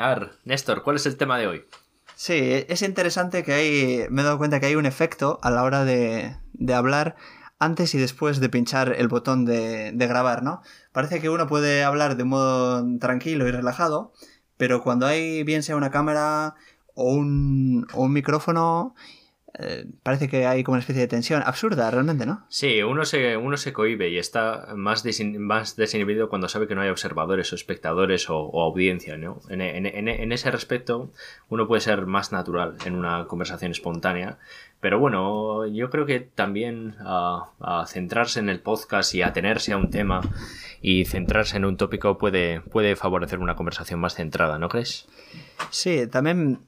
A ver, Néstor, ¿cuál es el tema de hoy? Sí, es interesante que hay. Me he dado cuenta que hay un efecto a la hora de, de hablar antes y después de pinchar el botón de, de, grabar, ¿no? Parece que uno puede hablar de modo tranquilo y relajado, pero cuando hay bien sea una cámara o un, o un micrófono eh, parece que hay como una especie de tensión absurda realmente, ¿no? Sí, uno se, uno se cohibe y está más, más desinhibido cuando sabe que no hay observadores o espectadores o, audiencia, ¿no? En, en, ese respecto, uno puede ser más natural en una conversación espontánea, pero bueno, yo creo que también a, a centrarse en el podcast y atenerse a un tema y centrarse en un tópico puede, puede favorecer una conversación más centrada, ¿no crees? Sí, también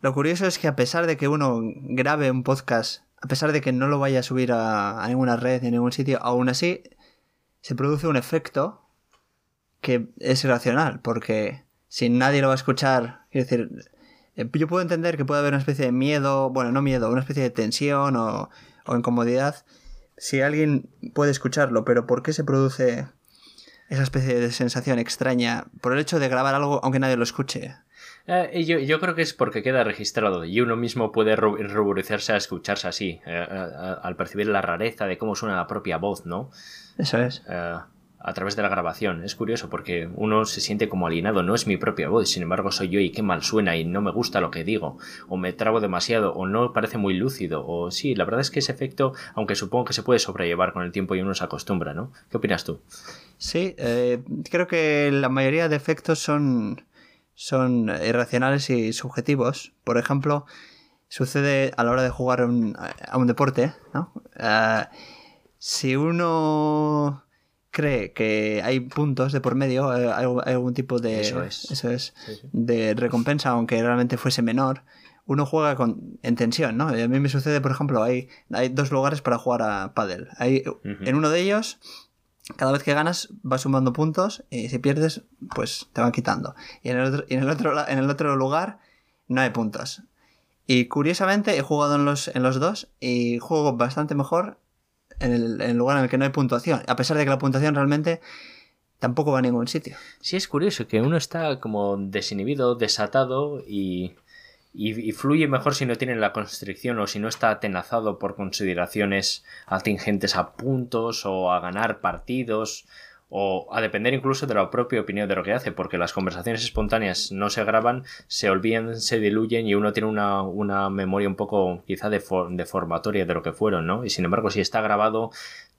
lo curioso es que a pesar de que uno grabe un podcast, a pesar de que no lo vaya a subir a, ninguna red, en ningún sitio, aún así se produce un efecto que es irracional, porque si nadie lo va a escuchar, es decir, eh, yo puedo entender que puede haber una especie de miedo, bueno, no miedo, una especie de tensión o incomodidad si alguien puede escucharlo, pero ¿por qué se produce esa especie de sensación extraña por el hecho de grabar algo aunque nadie lo escuche? Eh, yo, yo, creo que es porque queda registrado y uno mismo puede ruborizarse a escucharse así, eh, al percibir la rareza de cómo suena la propia voz, ¿no? Eso es. Eh, a través de la grabación. Es curioso porque uno se siente como alienado, no es mi propia voz, sin embargo soy yo y qué mal suena y no me gusta lo que digo, o me trabo demasiado, o no parece muy lúcido, o sí, la verdad es que ese efecto, aunque supongo que se puede sobrellevar con el tiempo y uno se acostumbra, ¿no? ¿Qué opinas tú? Sí, creo que la mayoría de efectos son son irracionales y subjetivos. Por ejemplo, sucede a la hora de jugar a un deporte, ¿no? Eh, si uno cree que hay puntos de por medio, eh, hay, algún tipo de, eso es. de recompensa, aunque realmente fuese menor, uno juega con, en tensión, ¿no? A mí me sucede, por ejemplo, hay, hay dos lugares para jugar a pádel. Hay, En uno de ellos cada vez que ganas vas sumando puntos y si pierdes, pues te van quitando. Y en el otro, en el otro, en el otro lugar no hay puntos. Y curiosamente he jugado en los, en los dos y juego bastante mejor en el, en el lugar en el que no hay puntuación. A pesar de que la puntuación realmente tampoco va a ningún sitio. Sí, es curioso que uno está como desinhibido, desatado y y, fluye mejor si no tiene la constricción o si no está atenazado por consideraciones atingentes a puntos o a ganar partidos o a depender incluso de la propia opinión de lo que hace, porque las conversaciones espontáneas no se graban, se olvidan, se diluyen y uno tiene una, una memoria un poco quizá deformatoria de lo que fueron, ¿no? Y sin embargo, si está grabado,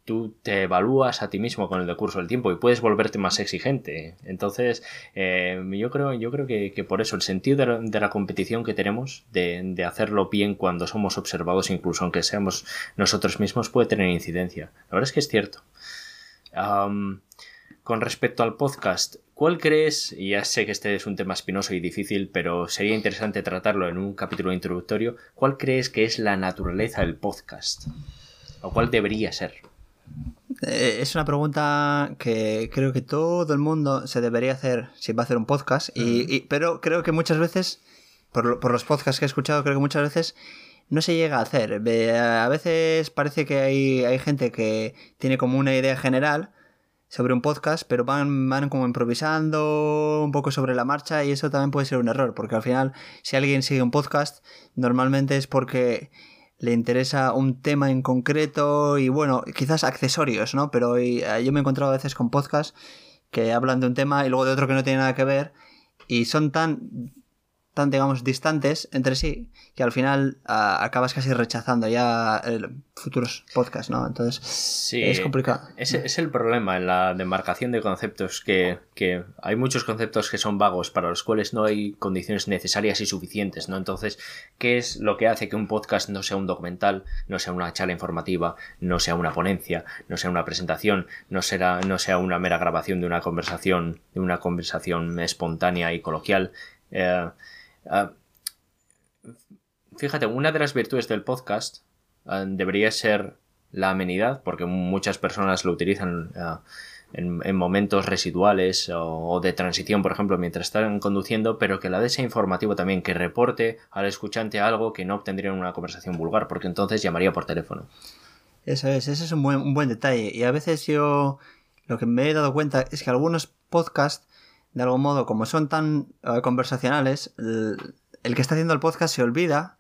tú te evalúas a ti mismo con el decurso del tiempo y puedes volverte más exigente. Entonces, eh, yo creo, yo creo que, por eso el sentido de la, competición que tenemos, de, hacerlo bien cuando somos observados, incluso aunque seamos nosotros mismos, puede tener incidencia. La verdad es que es cierto. con respecto al podcast, ¿cuál crees, y ya sé que este es un tema espinoso y difícil, pero sería interesante tratarlo en un capítulo introductorio, ¿cuál crees que es la naturaleza del podcast? ¿O cuál debería ser? Eh, es una pregunta que creo que todo el mundo se debería hacer si va a hacer un podcast, y, pero creo que muchas veces, por, por, los podcasts que he escuchado, creo que muchas veces no se llega a hacer. A veces parece que hay, hay gente que tiene como una idea general sobre un podcast, pero van, van como improvisando un poco sobre la marcha y eso también puede ser un error, porque al final si alguien sigue un podcast, normalmente es porque le interesa un tema en concreto y bueno, quizás accesorios, ¿no? Pero eh, yo me he encontrado a veces con podcasts que hablan de un tema y luego de otro que no tiene nada que ver y son tan tan, digamos, distantes entre sí, que al final acabas casi rechazando ya futuros podcasts, ¿no? Entonces, es complicado. Ese es el problema en la demarcación de conceptos, que, que, hay muchos conceptos que son vagos, para los cuales no hay condiciones necesarias y suficientes, ¿no? Entonces, ¿qué es lo que hace que un podcast no sea un documental, no sea una charla informativa, no sea una ponencia, no sea una presentación, no, será, no sea una mera grabación de una conversación, de una conversación espontánea y coloquial? Eh, Ah, fíjate, una de las virtudes del podcast ah, debería ser la amenidad, porque muchas personas lo utilizan ah, en, momentos residuales o, de transición, por ejemplo, mientras están conduciendo, pero que la de sea informativo también, que reporte al escuchante algo que no obtendría en una conversación vulgar, porque entonces llamaría por teléfono. Eso es, ese es un buen, un buen detalle. Y a veces yo lo que me he dado cuenta es que algunos podcasts de algún modo, como son tan eh, conversacionales, el, el que está haciendo el podcast se olvida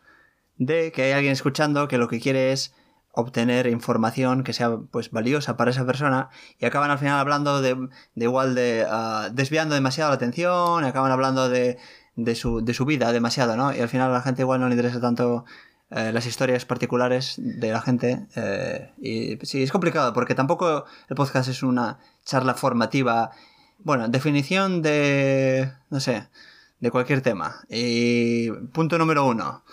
de que hay alguien escuchando que lo que quiere es obtener información que sea pues valiosa para esa persona y acaban al final hablando de, de igual de ah, desviando demasiado la atención, acaban hablando de, de, su, de su vida demasiado, ¿no? Y al final a la gente igual no le interesa tanto eh, las historias particulares de la gente. eh, y sí, es complicado porque tampoco el podcast es una charla formativa. Bueno, definición de, no sé, de cualquier tema. Y punto número uno.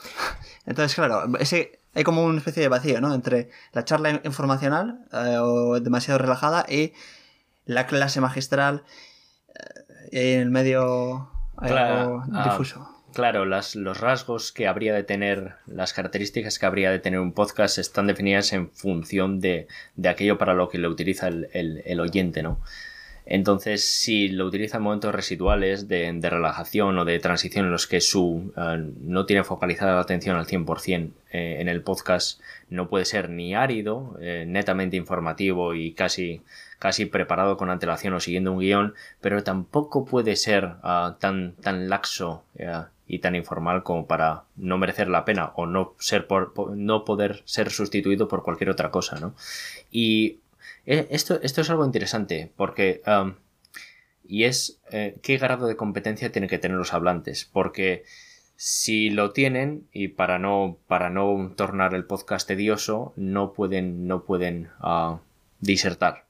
Entonces, claro, ese, hay como una especie de vacío, ¿no? Entre la charla informacional eh, o demasiado relajada y la clase magistral eh, en el medio hay Claro, ah, difuso. Claro, las, los rasgos que habría de tener, las características que habría de tener un podcast están definidas en función de, de aquello para lo que lo utiliza el, el- el oyente, ¿no? Entonces, si lo utiliza en momentos residuales de, relajación o de transición en los que su eh, no tiene focalizada la atención al 100% eh, en el podcast, no puede ser ni árido, eh, netamente informativo y casi, casi preparado con antelación o siguiendo un guion, pero tampoco puede ser ah, tan, tan laxo eh, y tan informal como para no merecer la pena o no, ser por, no poder ser sustituido por cualquier otra cosa, ¿no? Y esto, esto es algo interesante porque... am, y es eh, qué grado de competencia tienen que tener los hablantes. Porque si lo tienen, y para no, para no tornar el podcast tedioso, no pueden, no pueden ah, disertar.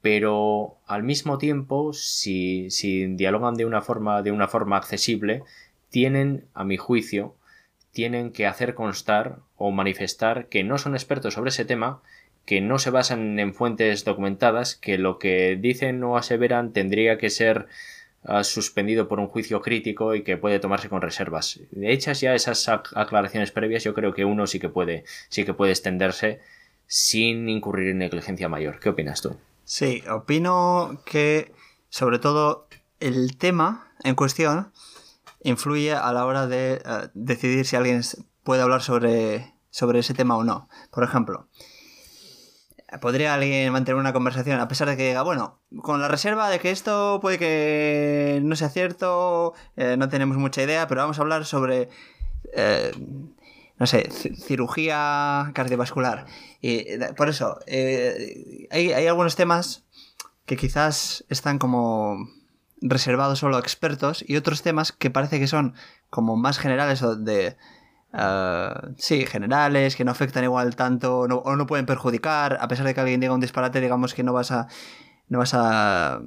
Pero al mismo tiempo, si, si dialogan de una forma, de una forma accesible, tienen, a mi juicio, tienen que hacer constar o manifestar que no son expertos sobre ese tema, que no se basan en fuentes documentadas, que lo que dicen o aseveran tendría que ser ah, suspendido por un juicio crítico y que puede tomarse con reservas. Hechas ya esas ac- aclaraciones previas, yo creo que uno sí que puede, sí que puede extenderse sin incurrir en negligencia mayor. ¿Qué opinas tú? Sí, opino que sobre todo el tema en cuestión influye a la hora de eh, decidir si alguien puede hablar sobre, sobre ese tema o no. Por ejemplo, ¿podría alguien mantener una conversación a pesar de que diga, bueno, con la reserva de que esto puede que no sea cierto, eh, no tenemos mucha idea, pero vamos a hablar sobre... eh, no sé, ci- cirugía cardiovascular. Y eh, por eso, hay, hay algunos temas que quizás están como reservados solo a expertos y otros temas que parece que son como más generales o de... ah, sí, generales, que no afectan igual tanto o no pueden perjudicar, a pesar de que alguien diga un disparate, digamos que no vas a... No vas a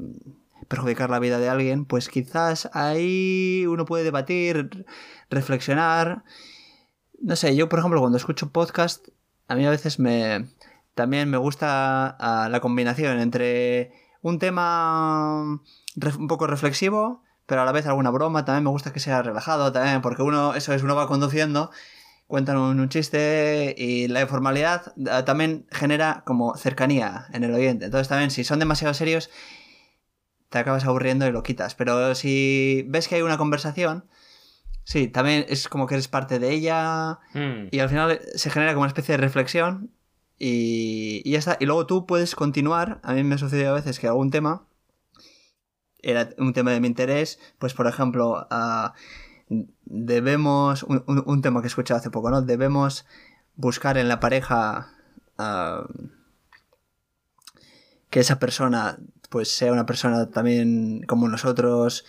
perjudicar la vida de alguien, pues quizás ahí uno puede debatir, reflexionar. No sé, yo por ejemplo cuando escucho podcast, a mí a veces me también me gusta ah, la combinación entre un tema un poco reflexivo, pero a la vez alguna broma, también me gusta que sea relajado también, porque uno, eso es, uno va conduciendo, cuentan un, un chiste y la informalidad ah, también genera como cercanía en el oyente. Entonces también si son demasiado serios, te acabas aburriendo y lo quitas. Pero si ves que hay una conversación, sí, también es como que eres parte de ella Hmm, y al final se genera como una especie de reflexión y, y ya está. Y luego tú puedes continuar. A mí me ha sucedido a veces que algún tema era un tema de mi interés. Pues, por ejemplo, ah, debemos. Un, un- un tema que he escuchado hace poco, ¿no? Debemos buscar en la pareja ah, que esa persona pues sea una persona también como nosotros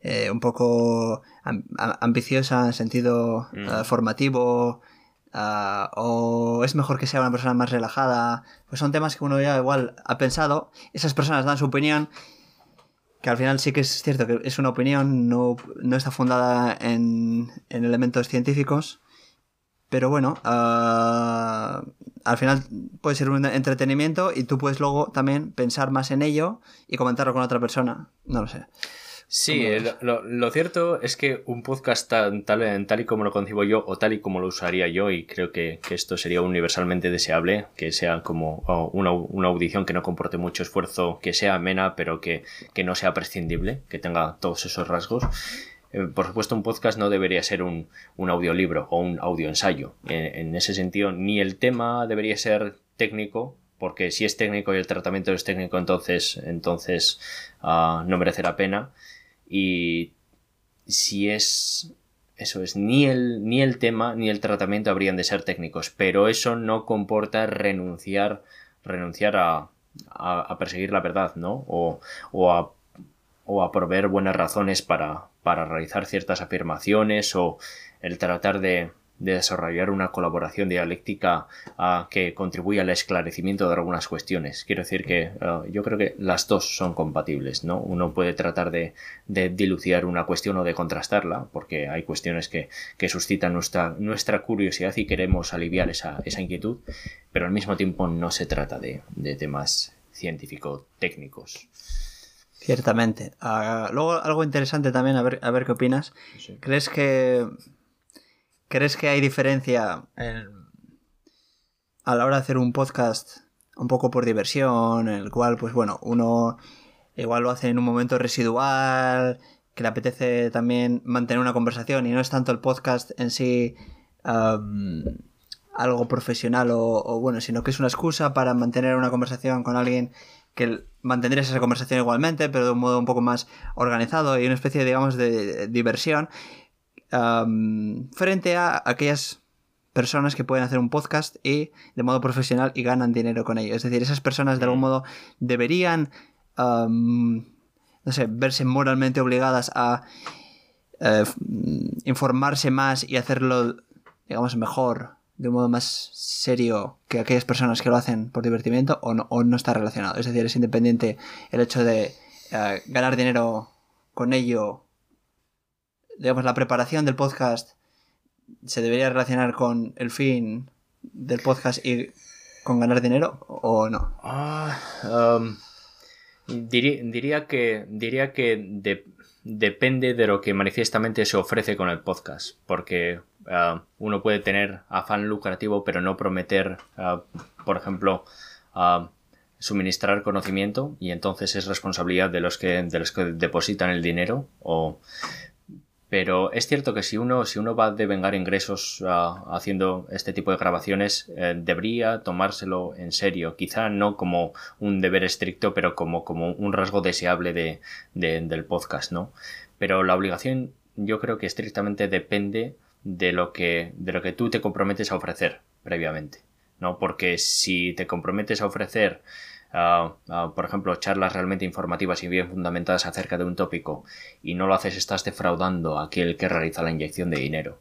eh, un poco ambiciosa en sentido Mm. eh, formativo ah, o es mejor que sea una persona más relajada pues son temas que uno ya igual ha pensado esas personas dan su opinión que al final sí que es cierto que es una opinión no, no está fundada en, en elementos científicos pero bueno, ah, al final puede ser un entretenimiento y tú puedes luego también pensar más en ello y comentarlo con otra persona. No lo sé. Sí, ¿Cómo eh, lo, cierto es que un podcast tan- tal, tal y como lo concibo yo o tal y como lo usaría yo, y creo que, que esto sería universalmente deseable, que sea como oh, una, una audición que no comporte mucho esfuerzo, que sea amena, pero que, que no sea prescindible, que tenga todos esos rasgos. Eh, Por supuesto, un podcast no debería ser un, un audiolibro o un audioensayo. En, en ese sentido, ni el tema debería ser técnico, porque si es técnico y el tratamiento es técnico, entonces, entonces ah, no merece la pena. Y si es eso es, ni el, ni el tema ni el tratamiento habrían de ser técnicos, pero eso no comporta renunciar, renunciar a, a, perseguir la verdad, ¿no? O, o, a, o a proveer buenas razones para, para realizar ciertas afirmaciones o el tratar de, de desarrollar una colaboración dialéctica uh, que contribuya al esclarecimiento de algunas cuestiones. Quiero decir que uh, yo creo que las dos son compatibles, ¿no? Uno puede tratar de, de, dilucidar una cuestión o de contrastarla, porque hay cuestiones que, que suscitan nuestra, nuestra curiosidad y queremos aliviar esa, esa inquietud, pero al mismo tiempo no se trata de, de temas científico-técnicos. Ciertamente. Uh, luego algo interesante también, a ver, a ver qué opinas. Sí. ¿Crees que ¿Crees que hay diferencia en, a la hora de hacer un podcast un poco por diversión, en el cual, pues bueno, uno igual lo hace en un momento residual, que le apetece también mantener una conversación y no es tanto el podcast en sí um, algo profesional o, bueno, sino que es una excusa para mantener una conversación con alguien que mantendrías esa conversación igualmente, pero de un modo un poco más organizado y una especie, digamos, de diversión um, frente a aquellas personas que pueden hacer un podcast y de modo profesional y ganan dinero con ello. Es decir, esas personas de algún modo deberían, um, no sé, verse moralmente obligadas a uh, informarse más y hacerlo, digamos, mejor, de un modo más serio que aquellas personas que lo hacen por divertimiento o no, o no está relacionado. Es decir, es independiente el hecho de uh, ganar dinero con ello digamos, la preparación del podcast se debería relacionar con el fin del podcast y con ganar dinero o no? Ah, um, diría, diría, que, diría que de, depende de lo que manifiestamente se ofrece con el podcast, porque uh, uno puede tener afán lucrativo pero no prometer, uh, por ejemplo, uh, suministrar conocimiento y entonces es responsabilidad de los que, de los que depositan el dinero o pero es cierto que si uno, si uno va a devengar ingresos uh, haciendo este tipo de grabaciones, eh, debería tomárselo en serio. Quizá no como un deber estricto, pero como, como un rasgo deseable de, de, del podcast, ¿no? Pero la obligación yo creo que estrictamente depende de lo que, de lo que tú te comprometes a ofrecer previamente, ¿no? Porque si te comprometes a ofrecer Uh, uh, por ejemplo, charlas realmente informativas y bien fundamentadas acerca de un tópico y no lo haces, estás defraudando a aquel que realiza la inyección de dinero.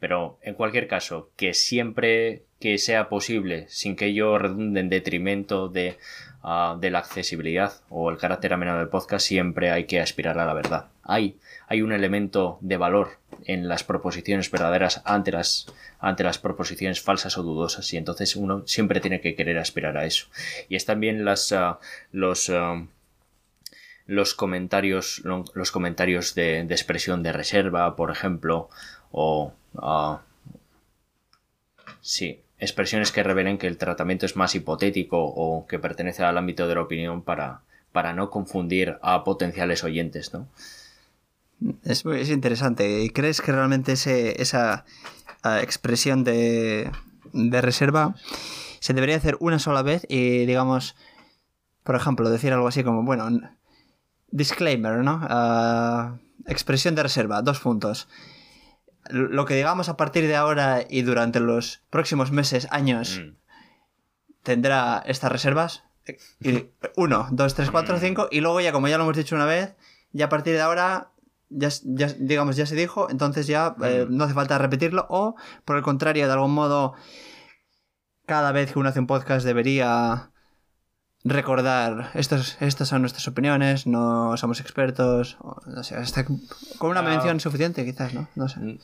Pero, en cualquier caso, que siempre que sea posible, sin que ello redunde en detrimento de, uh, de la accesibilidad o el carácter ameno del podcast, siempre hay que aspirar a la verdad. Hay, un elemento de valor en las proposiciones verdaderas ante las, ante las proposiciones falsas o dudosas y entonces uno siempre tiene que querer aspirar a eso. Y es también las, uh, los... Uh, los comentarios los comentarios de, expresión de reserva por ejemplo o uh, sí expresiones que revelen que el tratamiento es más hipotético o que pertenece al ámbito de la opinión para, para no confundir a potenciales oyentes, ¿no? Es, es interesante. ¿Y crees que realmente ese, esa uh, expresión de, de reserva se debería hacer una sola vez y, digamos, por ejemplo, decir algo así como, bueno, disclaimer, ¿no? Uh, expresión de reserva, dos puntos lo que digamos a partir de ahora y durante los próximos meses, años, mm. tendrá estas reservas. Y uno, dos, tres, cuatro, mm. cinco. Y luego ya, como ya lo hemos dicho una vez, ya a partir de ahora, ya, ya digamos, ya se dijo, entonces ya eh, no hace falta repetirlo. O, por el contrario, de algún modo, cada vez que uno hace un podcast debería recordar, estos, estas son nuestras opiniones, no somos expertos, no sé, hasta con una mención uh, suficiente quizás, ¿no? No, sé.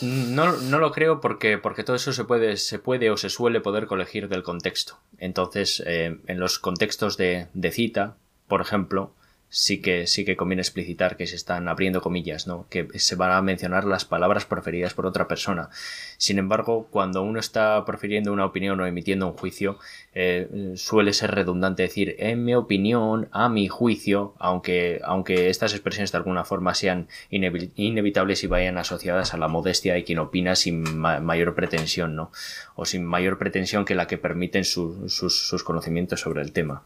no, no lo creo porque, porque todo eso se puede, se puede o se suele poder colegir del contexto. Entonces, eh, en los contextos de, de, cita, por ejemplo, sí que, sí que conviene explicitar que se están abriendo comillas, ¿no? Que se van a mencionar las palabras preferidas por otra persona. Sin embargo, cuando uno está prefiriendo una opinión o emitiendo un juicio, eh, suele ser redundante decir en mi opinión, a mi juicio, aunque, aunque estas expresiones de alguna forma sean inevitables y vayan asociadas a la modestia de quien opina sin mayor pretensión, ¿no? O sin mayor pretensión que la que permiten sus, sus conocimientos sobre el tema.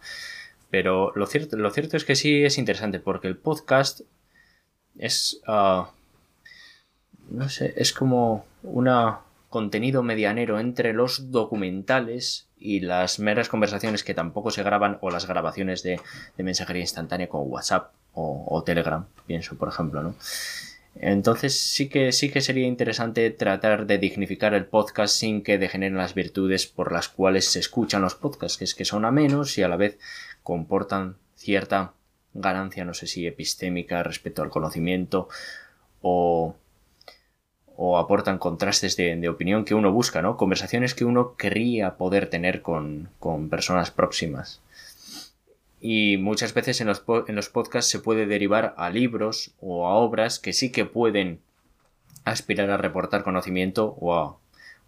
Pero lo cierto, lo cierto es que sí es interesante porque el podcast es... Ah, no sé, es como un contenido medianero entre los documentales y las meras conversaciones que tampoco se graban o las grabaciones de, mensajería instantánea como WhatsApp o, o, Telegram, pienso, por ejemplo, ¿no? Entonces sí que, sí que sería interesante tratar de dignificar el podcast sin que degeneren las virtudes por las cuales se escuchan los podcasts, que es que son a menos y a la vez comportan cierta ganancia, no sé si epistémica respecto al conocimiento o, o aportan contrastes de, opinión que uno busca, ¿no? Conversaciones que uno querría poder tener con, con personas próximas. Y muchas veces en los, en los podcasts se puede derivar a libros o a obras que sí que pueden aspirar a reportar conocimiento o a,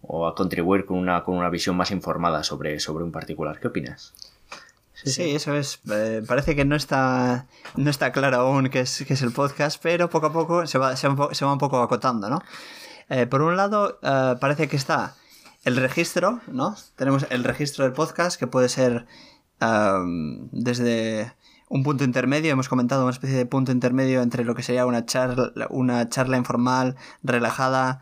o a contribuir con una, con una visión más informada sobre, sobre un particular. ¿Qué opinas? Sí, eso es. Eh, parece que no está, no está claro aún qué es, el podcast, pero poco a poco se va, se va, un poco acotando, ¿no? Eh, por un lado, eh, parece que está el registro, ¿no? Tenemos el registro del podcast que puede ser desde un punto intermedio, hemos comentado una especie de punto intermedio entre lo que sería una charla, una charla informal, relajada,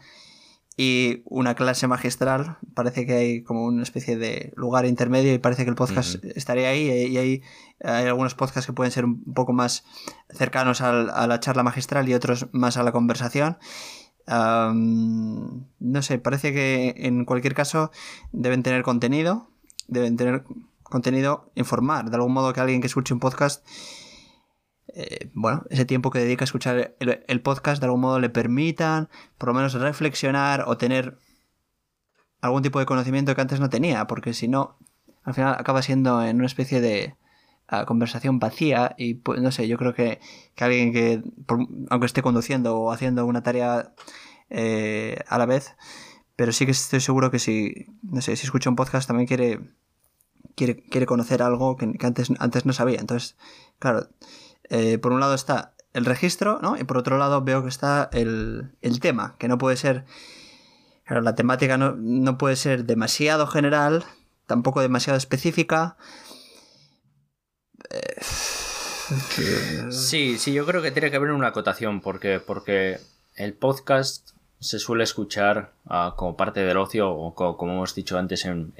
y una clase magistral. Parece que hay como una especie de lugar intermedio y parece que el podcast estaría ahí y hay, hay, algunos podcasts que pueden ser un poco más cercanos a la charla magistral y otros más a la conversación. no sé, parece que en cualquier caso deben tener contenido, deben tener contenido, informar, de algún modo que alguien que escuche un podcast eh, bueno, ese tiempo que dedica a escuchar el, podcast de algún modo le permitan por lo menos reflexionar o tener algún tipo de conocimiento que antes no tenía, porque si no, al final acaba siendo en una especie de ah, conversación vacía y pues, no sé, yo creo que, alguien que, aunque esté conduciendo o haciendo una tarea eh, a la vez, pero sí que estoy seguro que si, no sé, si escucha un podcast también quiere, quiere, quiere conocer algo que, que antes, antes no sabía. Entonces, claro, eh, por un lado está el registro, ¿no? Y por otro lado veo que está el, tema, que no puede ser... La temática no, puede ser demasiado general, tampoco demasiado específica. Sí, sí, yo creo que tiene que haber una acotación, porque, porque el podcast se suele escuchar ah, como parte del ocio, o como hemos dicho antes, en,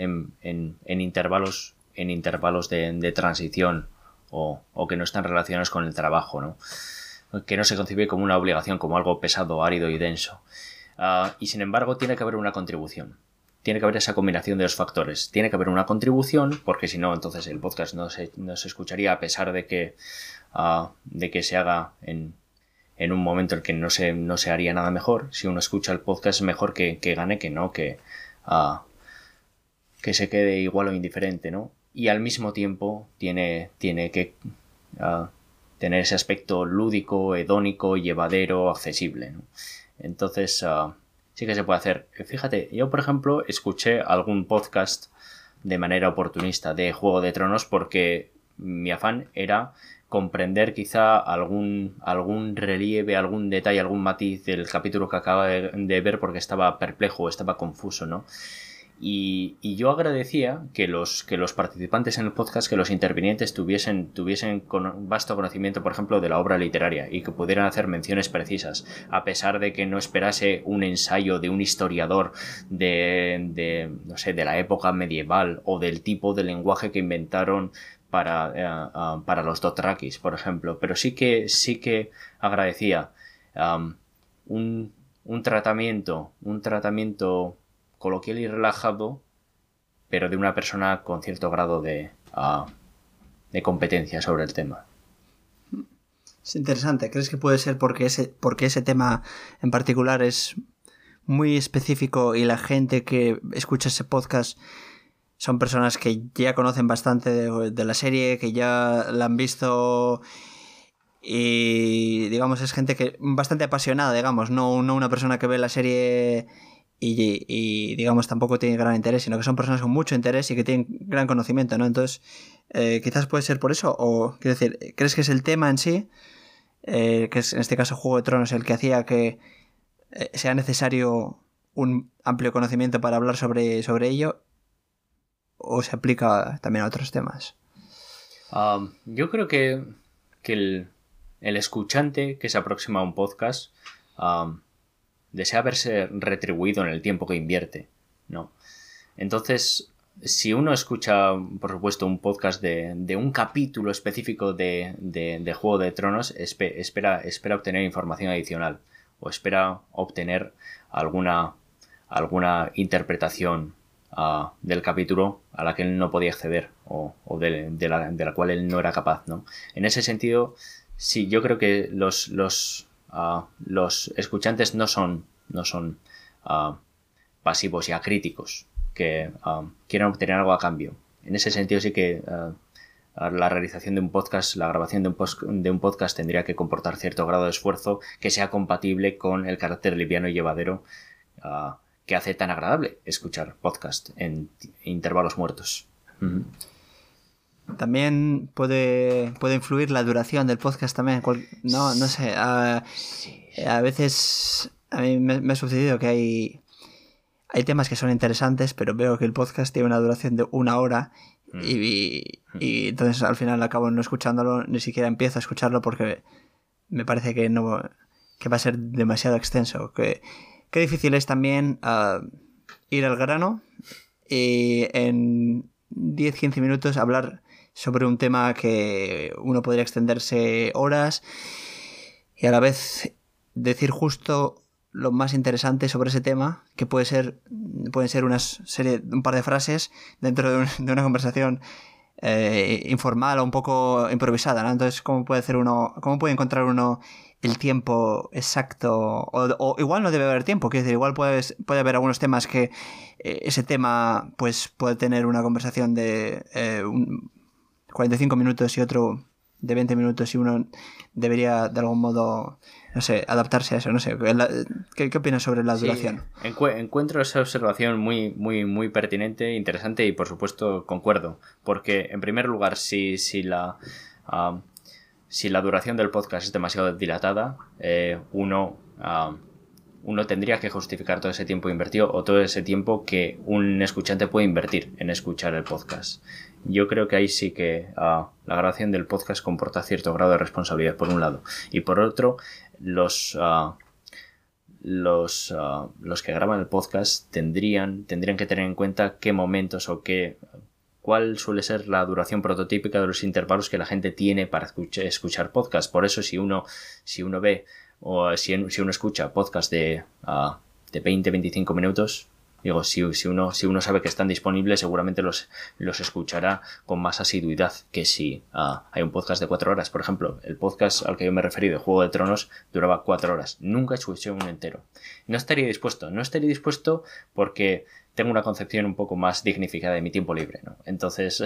intervalos, en intervalos de transición o, que no están relacionados con el trabajo, ¿no? que no se concibe como una obligación, como algo pesado, árido y denso. Ah, y sin embargo, tiene que haber una contribución. Tiene que haber esa combinación de los factores. Tiene que haber una contribución, porque si no, entonces el podcast no se, no se escucharía a pesar de que, ah, de que se haga en, en, un momento en que no se, no se haría nada mejor. Si uno escucha el podcast es mejor que, gane que no, que, uh, que se quede igual o indiferente, ¿no? Y al mismo tiempo tiene, tiene que ah, tener ese aspecto lúdico, hedónico, llevadero, accesible. Entonces, uh, sí que se puede hacer. Fíjate, yo por ejemplo escuché algún podcast de manera oportunista de Juego de Tronos porque mi afán era comprender quizá algún, algún relieve, algún detalle, algún matiz del capítulo que acaba de, de ver porque estaba perplejo, estaba confuso, ¿no? Y, yo agradecía que los, que los participantes en el podcast, que los intervinientes tuviesen, tuviesen con vasto conocimiento, por ejemplo, de la obra literaria y que pudieran hacer menciones precisas, a pesar de que no esperase un ensayo de un historiador de, de no sé, de la época medieval o del tipo de lenguaje que inventaron para, eh, para los Dothrakis, por ejemplo. Pero sí que, sí que agradecía un, un tratamiento, un tratamiento coloquial y relajado, pero de una persona con cierto grado de, ah, de competencia sobre el tema. Es interesante. ¿Crees que puede ser porque ese, porque ese tema en particular es muy específico y la gente que escucha ese podcast son personas que ya conocen bastante de, la serie, que ya la han visto y digamos es gente que bastante apasionada, digamos, no, no una persona que ve la serie y, digamos tampoco tiene gran interés, sino que son personas con mucho interés y que tienen gran conocimiento, ¿no? Entonces, eh, quizás puede ser por eso, o quiero decir, ¿crees que es el tema en sí, eh, que es en este caso Juego de Tronos, el que hacía que eh, sea necesario un amplio conocimiento para hablar sobre, sobre ello, o se aplica también a otros temas? Um, yo creo que, que el, el, escuchante que se aproxima a un podcast um, desea verse retribuido en el tiempo que invierte, ¿no? Entonces, si uno escucha, por supuesto, un podcast de, de un capítulo específico de, de, de Juego de Tronos, espera, espera obtener información adicional o espera obtener alguna, alguna interpretación uh, del capítulo a la que él no podía acceder o, o de, de, la, de, la, cual él no era capaz. ¿no? En ese sentido, sí, yo creo que los, los, uh, los escuchantes no son, no son uh, pasivos y acríticos que quieran obtener algo a cambio. En ese sentido sí que la realización de un podcast, la grabación de un, de un, podcast tendría que comportar cierto grado de esfuerzo que sea compatible con el carácter liviano y llevadero que hace tan agradable escuchar podcast en intervalos muertos. También puede, puede influir la duración del podcast también. No, no sé. A veces a mí me, me, ha sucedido que hay, hay temas que son interesantes, pero veo que el podcast tiene una duración de una hora mm. y, y, y, entonces al final acabo no escuchándolo, ni siquiera empiezo a escucharlo porque me parece que no que va a ser demasiado extenso. Que, qué difícil es también uh, ir al grano y en 10-15 minutos hablar sobre un tema que uno podría extenderse horas y a la vez decir justo lo más interesante sobre ese tema, que puede ser, pueden ser unas serie, un par de frases dentro de, un, de una conversación eh, informal o un poco improvisada, ¿no? Entonces, ¿cómo puede hacer uno, cómo puede encontrar uno el tiempo exacto? O, igual no debe haber tiempo, quiero decir, igual puede, puede haber algunos temas que eh, ese tema, pues, puede tener una conversación de eh, un 45 minutos y otro de 20 minutos y uno debería de algún modo no sé, adaptarse a eso, no sé. ¿Qué, qué opinas sobre la duración? Encuentro esa observación muy, muy, muy pertinente, interesante y por supuesto concuerdo. Porque, en primer lugar, si, si la. Uh, si la duración del podcast es demasiado dilatada, eh, uno, uh, uno tendría que justificar todo ese tiempo invertido o todo ese tiempo que un escuchante puede invertir en escuchar el podcast. Yo creo que ahí sí que uh, la grabación del podcast comporta cierto grado de responsabilidad, por un lado. Y por otro, los, uh, los, uh, los que graban el podcast tendrían, tendrían que tener en cuenta qué momentos o qué cuál suele ser la duración prototípica de los intervalos que la gente tiene para escuchar, escuchar podcast. Por eso si uno, si uno ve o si, si uno escucha podcast de, uh, de 20-25 minutos, Digo, si, si, uno, si uno sabe que están disponibles, seguramente los, los escuchará con más asiduidad que si uh, hay un podcast de cuatro horas. Por ejemplo, el podcast al que yo me referí de Juego de Tronos duraba cuatro horas. Nunca escuché uno entero. No estaría dispuesto. No estaría dispuesto porque tengo una concepción un poco más dignificada de mi tiempo libre. ¿no? Entonces,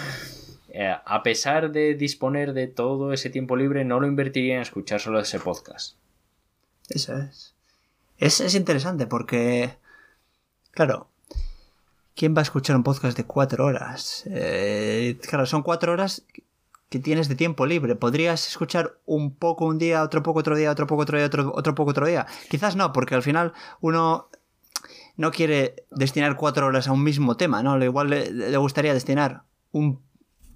eh, a pesar de disponer de todo ese tiempo libre, no lo invertiría en escuchar solo ese podcast. Eso es. Es, es interesante porque Claro. ¿Quién va a escuchar un podcast de cuatro horas? Eh, claro, son cuatro horas que tienes de tiempo libre. Podrías escuchar un poco un día, otro poco otro día, otro poco otro día, otro, otro poco otro día. Quizás no, porque al final uno no quiere destinar cuatro horas a un mismo tema, ¿no? Igual le, le gustaría destinar un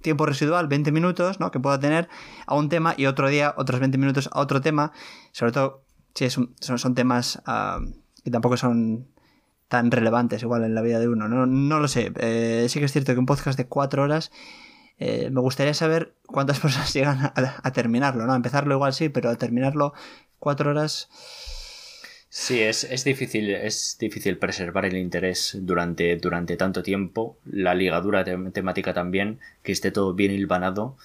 tiempo residual, 20 minutos, ¿no? Que pueda tener a un tema y otro día otros 20 minutos a otro tema. Sobre todo si es son, son, temas uh, que tampoco son tan relevantes igual en la vida de uno. No, no lo sé. Eh, sí que es cierto que un podcast de cuatro horas eh, me gustaría saber cuántas personas llegan a, a, terminarlo, ¿no? A empezarlo igual sí, pero a terminarlo cuatro horas. Sí, es, es, difícil, es difícil preservar el interés durante, durante tanto tiempo, la ligadura temática también, que esté todo bien hilvanado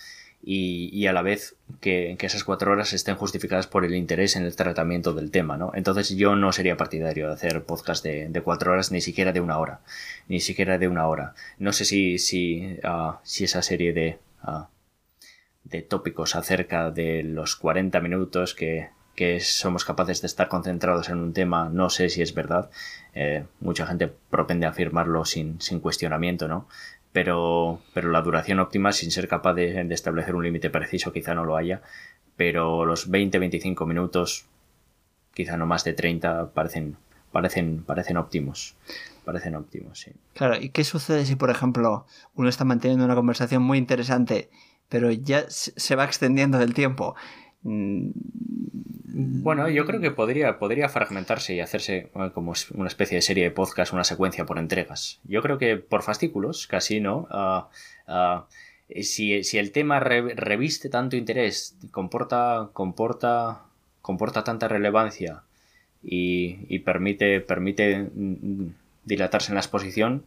y, y, a la vez que, que, esas cuatro horas estén justificadas por el interés en el tratamiento del tema, ¿no? Entonces yo no sería partidario de hacer podcast de, de cuatro horas, ni siquiera de una hora, ni siquiera de una hora. No sé si, si, uh, si esa serie de, uh, de tópicos acerca de los 40 minutos que, que somos capaces de estar concentrados en un tema, no sé si es verdad. Eh, mucha gente propende a afirmarlo sin, sin cuestionamiento, ¿no? Pero, pero la duración óptima, sin ser capaz de, establecer un límite preciso, quizá no lo haya. Pero los 20-25 minutos, quizá no más de 30, parecen, parecen, parecen óptimos. Parecen óptimos, sí. Claro, ¿y qué sucede si, por ejemplo, uno está manteniendo una conversación muy interesante, pero ya se va extendiendo del tiempo? Mm, bueno, yo creo que podría, podría fragmentarse y hacerse eh, como una especie de serie de podcast, una secuencia por entregas. Yo creo que por fascículos, casi, ¿no? Ah, ah, si, el tema reviste tanto interés, comporta, comporta, comporta tanta relevancia y, permite, mm, dilatarse en la exposición,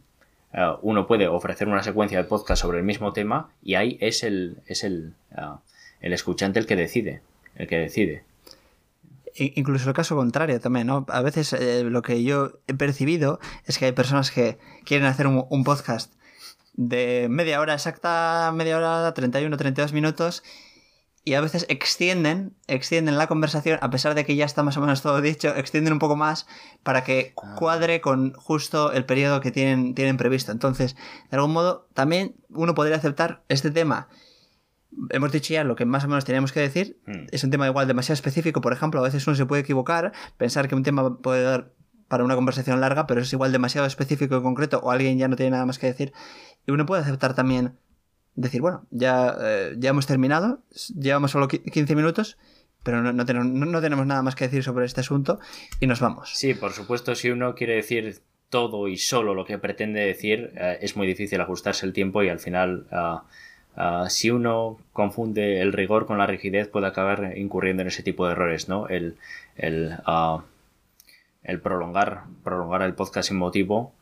eh, uno puede ofrecer una secuencia de podcast sobre el mismo tema y ahí es el, es el, ah, el escuchante el que decide, el que decide. Incluso el caso contrario también, ¿no? A veces eh, lo que yo he percibido es que hay personas que quieren hacer un, podcast de media hora exacta, media hora, 31, 32 minutos, y a veces extienden, extienden la conversación, a pesar de que ya está más o menos todo dicho, extienden un poco más para que ah. cuadre con justo el periodo que tienen, tienen previsto. Entonces, de algún modo, también uno podría aceptar este tema hemos dicho ya lo que más o menos teníamos que decir. Hmm. Es un tema igual demasiado específico, por ejemplo, a veces uno se puede equivocar, pensar que un tema puede dar para una conversación larga, pero es igual demasiado específico y concreto, o alguien ya no tiene nada más que decir. Y uno puede aceptar también decir, bueno, ya, eh, ya hemos terminado, llevamos solo 15 minutos, pero no, tenemos, no, tenemos nada más que decir sobre este asunto y nos vamos. Sí, por supuesto, si uno quiere decir todo y solo lo que pretende decir, eh, es muy difícil ajustarse el tiempo y al final... Ah, Ah, si uno confunde el rigor con la rigidez puede acabar incurriendo en ese tipo de errores, ¿no? El, el, ah, el prolongar, prolongar el podcast sin motivo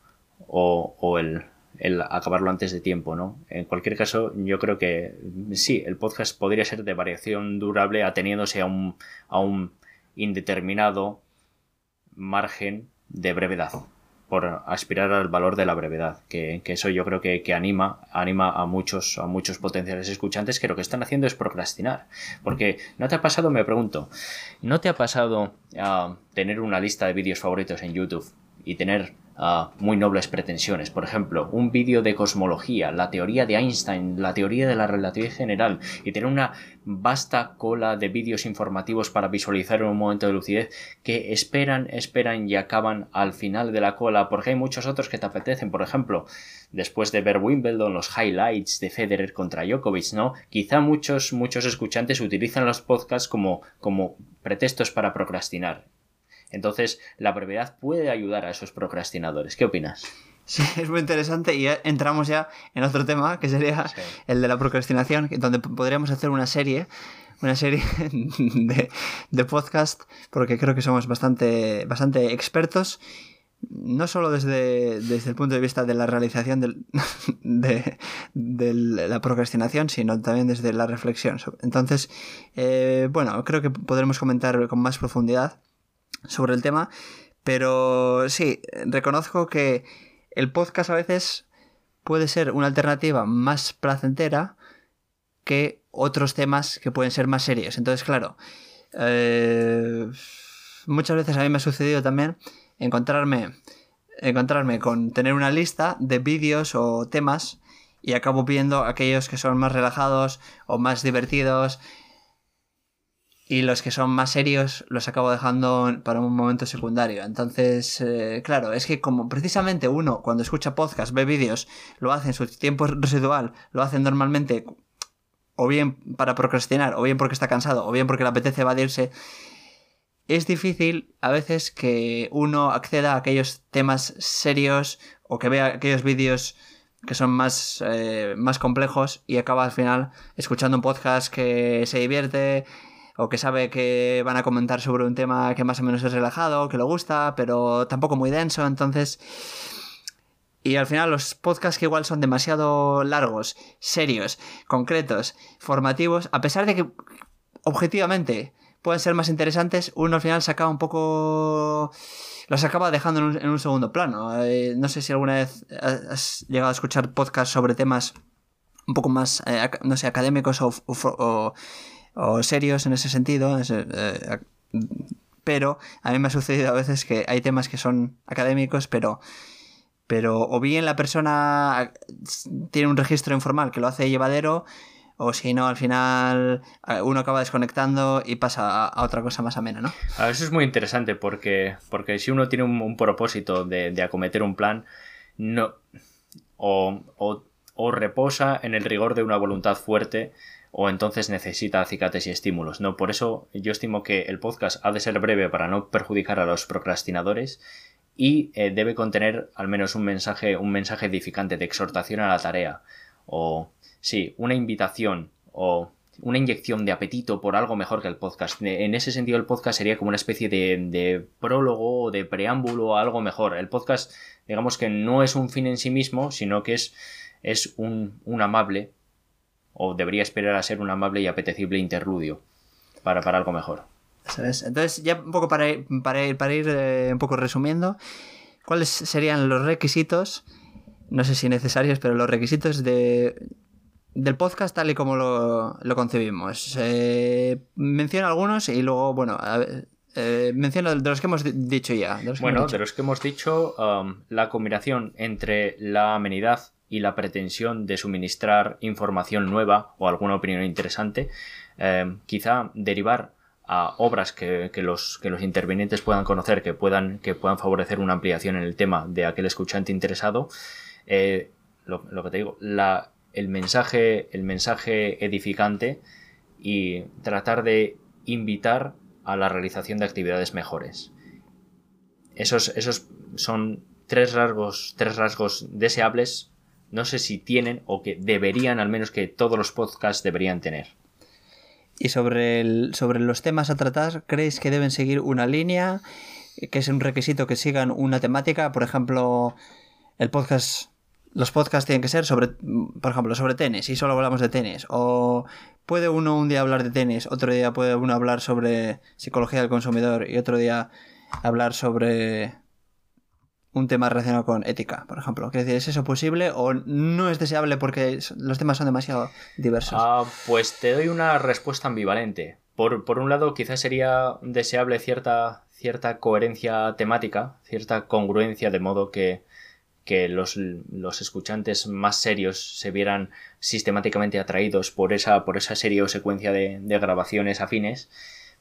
o, o el, el, acabarlo antes de tiempo, ¿no? En cualquier caso, yo creo que sí, el podcast podría ser de variación durable ateniéndose a un, a un indeterminado margen de brevedad por aspirar al valor de la brevedad, que, eso yo creo que, anima, anima a muchos, a muchos potenciales escuchantes que lo que están haciendo es procrastinar. Porque ¿no te ha pasado, me pregunto, ¿no te ha pasado a tener una lista de vídeos favoritos en YouTube y tener muy nobles pretensiones. Por ejemplo, un vídeo de cosmología, la teoría de Einstein, la teoría de la relatividad general, y tener una vasta cola de vídeos informativos para visualizar en un momento de lucidez que esperan, esperan y acaban al final de la cola, porque hay muchos otros que te apetecen. Por ejemplo, después de ver Wimbledon, los highlights de Federer contra Djokovic, ¿no? Quizá muchos, muchos escuchantes utilizan los podcasts como, como pretextos para procrastinar. Entonces, la brevedad puede ayudar a esos procrastinadores. ¿Qué opinas? Sí, es muy interesante y entramos ya en otro tema que sería el de la procrastinación, donde podríamos hacer una serie, una serie de, podcast, porque creo que somos bastante, bastante expertos, no solo desde, desde el punto de vista de la realización de, la procrastinación, sino también desde la reflexión. Entonces, eh, bueno, creo que podremos comentar con más profundidad sobre el tema, pero sí, reconozco que el podcast a veces puede ser una alternativa más placentera que otros temas que pueden ser más serios. Entonces, claro, eh, muchas veces a mí me ha sucedido también encontrarme, encontrarme con tener una lista de vídeos o temas y acabo viendo aquellos que son más relajados o más divertidos y los que son más serios los acabo dejando para un momento secundario. Entonces, eh, claro, es que como precisamente uno cuando escucha podcast, ve vídeos, lo hace en su tiempo residual, lo hace normalmente o bien para procrastinar, o bien porque está cansado, o bien porque le apetece evadirse, es difícil a veces que uno acceda a aquellos temas serios o que vea aquellos vídeos que son más, eh, más complejos y acaba al final escuchando un podcast que se divierte o que sabe que van a comentar sobre un tema que más o menos es relajado, que le gusta, pero tampoco muy denso, entonces... Y al final los podcasts que igual son demasiado largos, serios, concretos, formativos, a pesar de que objetivamente pueden ser más interesantes, uno al final se acaba un poco... los acaba dejando en un, segundo plano. Eh, no sé si alguna vez has llegado a escuchar podcasts sobre temas un poco más, eh, no sé, académicos o, serios en ese sentido. Eh, pero a mí me ha sucedido a veces que hay temas que son académicos, pero pero o bien la persona tiene un registro informal que lo hace llevadero, o si no, al final uno acaba desconectando y pasa a, otra cosa más amena, ¿no? Eso es muy interesante porque, porque si uno tiene un, propósito de, acometer un plan, no, o, o, reposa en el rigor de una voluntad fuerte o entonces necesita acicates y estímulos, ¿no? Por eso yo estimo que el podcast ha de ser breve para no perjudicar a los procrastinadores y eh, debe contener al menos un mensaje, un mensaje edificante de exhortación a la tarea o sí, una invitación o una inyección de apetito por algo mejor que el podcast. En ese sentido, el podcast sería como una especie de, prólogo o de preámbulo a algo mejor. El podcast, digamos que no es un fin en sí mismo, sino que es, es un, amable, o debería esperar a ser un amable y apetecible interludio para, para algo mejor. Entonces, ya un poco para ir, para ir, para ir eh, un poco resumiendo, ¿cuáles serían los requisitos? No sé si necesarios, pero los requisitos de, del podcast tal y como lo, concebimos. Eh, menciono algunos y luego, bueno, eh, menciono de los que hemos dicho ya. bueno, de los que hemos dicho, um, la combinación entre la amenidad y la pretensión de suministrar información nueva o alguna opinión interesante, quizá derivar a obras que, los, que los intervinientes puedan conocer, que puedan, que puedan favorecer una ampliación en el tema de aquel escuchante interesado. Eh, lo, que te digo, la, el, mensaje, el mensaje edificante y tratar de invitar a la realización de actividades mejores. Esos, esos son tres rasgos, tres rasgos deseables, no sé si tienen o que deberían, al menos que todos los podcasts deberían tener. Y sobre, el, sobre los temas a tratar, ¿creéis que deben seguir una línea? ¿Que es un requisito que sigan una temática? Por ejemplo, el podcast. Los podcasts tienen que ser sobre, por ejemplo, sobre tenis, y solo hablamos de tenis. O puede uno un día hablar de tenis, otro día puede uno hablar sobre psicología del consumidor y otro día hablar sobre un tema relacionado con ética, por ejemplo. ¿Qué decir, ¿es eso posible o no es deseable porque los temas son demasiado diversos? Ah, pues te doy una respuesta ambivalente. Por, un lado, quizás sería deseable cierta, cierta coherencia temática, cierta congruencia, de modo que, los, escuchantes más serios se vieran sistemáticamente atraídos por esa, por esa serie o secuencia de, grabaciones afines.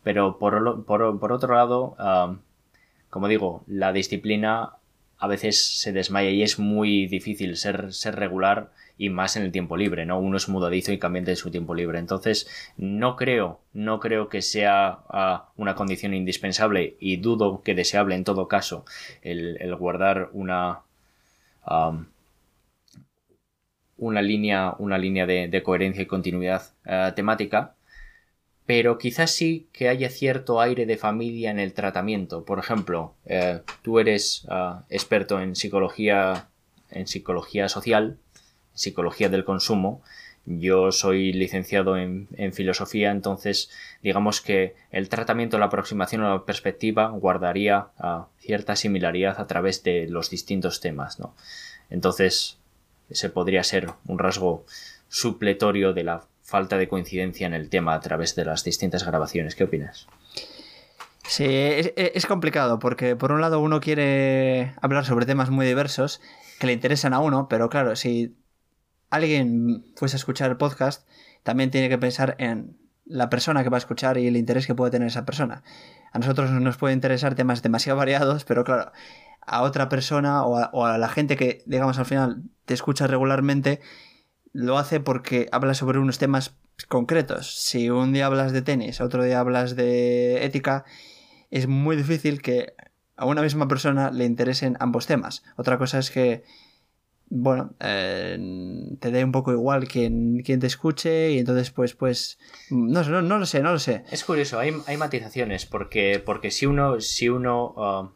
Pero por, por, otro lado, ah, como digo, la disciplina a veces se desmaya y es muy difícil ser, ser regular y más en el tiempo libre, ¿no? Uno es mudadizo y cambiante de su tiempo libre. Entonces, no creo, no creo que sea ah, una condición indispensable y dudo que deseable en todo caso el, guardar una, una línea, una línea de, coherencia y continuidad ah, temática pero quizás sí que haya cierto aire de familia en el tratamiento. Por ejemplo, eh, tú eres ah, experto en psicología, en psicología social, psicología del consumo. Yo soy licenciado en, filosofía, entonces digamos que el tratamiento, la aproximación o la perspectiva guardaría ah, cierta similaridad a través de los distintos temas, ¿no? Entonces, ese podría ser un rasgo supletorio de la falta de coincidencia en el tema a través de las distintas grabaciones. ¿Qué opinas? Sí, es, complicado porque por un lado uno quiere hablar sobre temas muy diversos que le interesan a uno, pero claro, si alguien fuese a escuchar el podcast, también tiene que pensar en la persona que va a escuchar y el interés que puede tener esa persona. A nosotros nos puede interesar temas demasiado variados, pero claro, a otra persona o a, o a la gente que, digamos, al final te escucha regularmente, lo hace porque habla sobre unos temas concretos. Si un día hablas de tenis, otro día hablas de ética, es muy difícil que a una misma persona le interesen ambos temas. Otra cosa es que, bueno, eh, te dé un poco igual quien, quien, te escuche y entonces pues, pues, no, no, no lo sé, no lo sé. Es curioso, hay, hay matizaciones porque, porque si uno, si uno uh,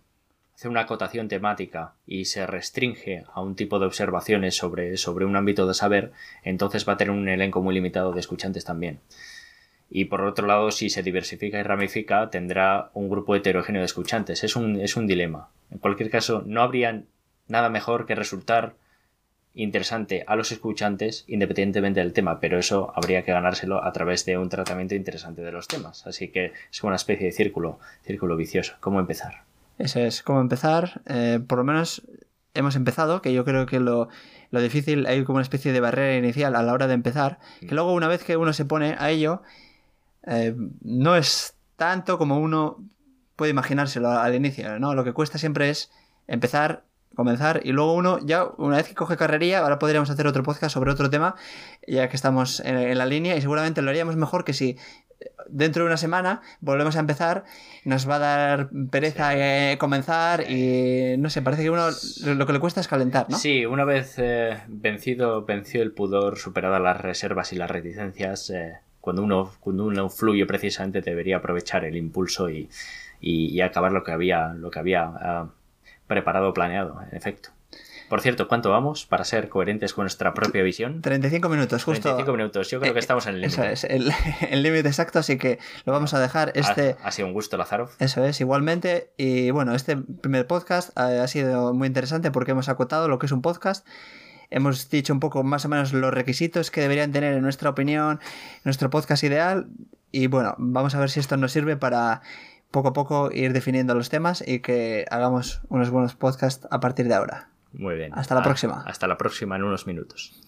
hace una acotación temática y se restringe a un tipo de observaciones sobre, sobre un ámbito de saber, entonces va a tener un elenco muy limitado de escuchantes también. Y por otro lado, si se diversifica y ramifica, tendrá un grupo heterogéneo de escuchantes. Es un, es un dilema. En cualquier caso, no habría nada mejor que resultar interesante a los escuchantes independientemente del tema, pero eso habría que ganárselo a través de un tratamiento interesante de los temas. Así que es una especie de círculo, círculo vicioso. ¿Cómo empezar? Eso es, cómo empezar. Eh, por lo menos hemos empezado, que yo creo que lo, lo, difícil, hay como una especie de barrera inicial a la hora de empezar, que mm. luego una vez que uno se pone a ello, eh, no es tanto como uno puede imaginárselo al inicio, ¿no? Lo que cuesta siempre es empezar comenzar y luego uno ya una vez que coge carrería ahora podríamos hacer otro podcast sobre otro tema ya que estamos en, la línea y seguramente lo haríamos mejor que si dentro de una semana volvemos a empezar nos va a dar pereza eh, comenzar y no sé parece que uno lo que le cuesta es calentar ¿no? sí una vez eh, vencido venció el pudor superadas las reservas y las reticencias eh, cuando uno cuando uno fluye precisamente debería aprovechar el impulso y, y, acabar lo que había lo que había ah, preparado, planeado, en efecto. Por cierto, ¿cuánto vamos para ser coherentes con nuestra propia visión? 35 minutos, justo. 35 minutos, yo creo que eh, estamos en el límite. Eso es, el límite exacto, así que lo vamos a dejar. Este... Ha, sido un gusto, Lazarov. Eso es, igualmente. Y bueno, este primer podcast ha, sido muy interesante porque hemos acotado lo que es un podcast. Hemos dicho un poco más o menos los requisitos que deberían tener, en nuestra opinión, nuestro podcast ideal. Y bueno, vamos a ver si esto nos sirve para poco a poco ir definiendo los temas y que hagamos unos buenos podcasts a partir de ahora. Muy bien. Hasta la próxima. Hasta la próxima en unos minutos.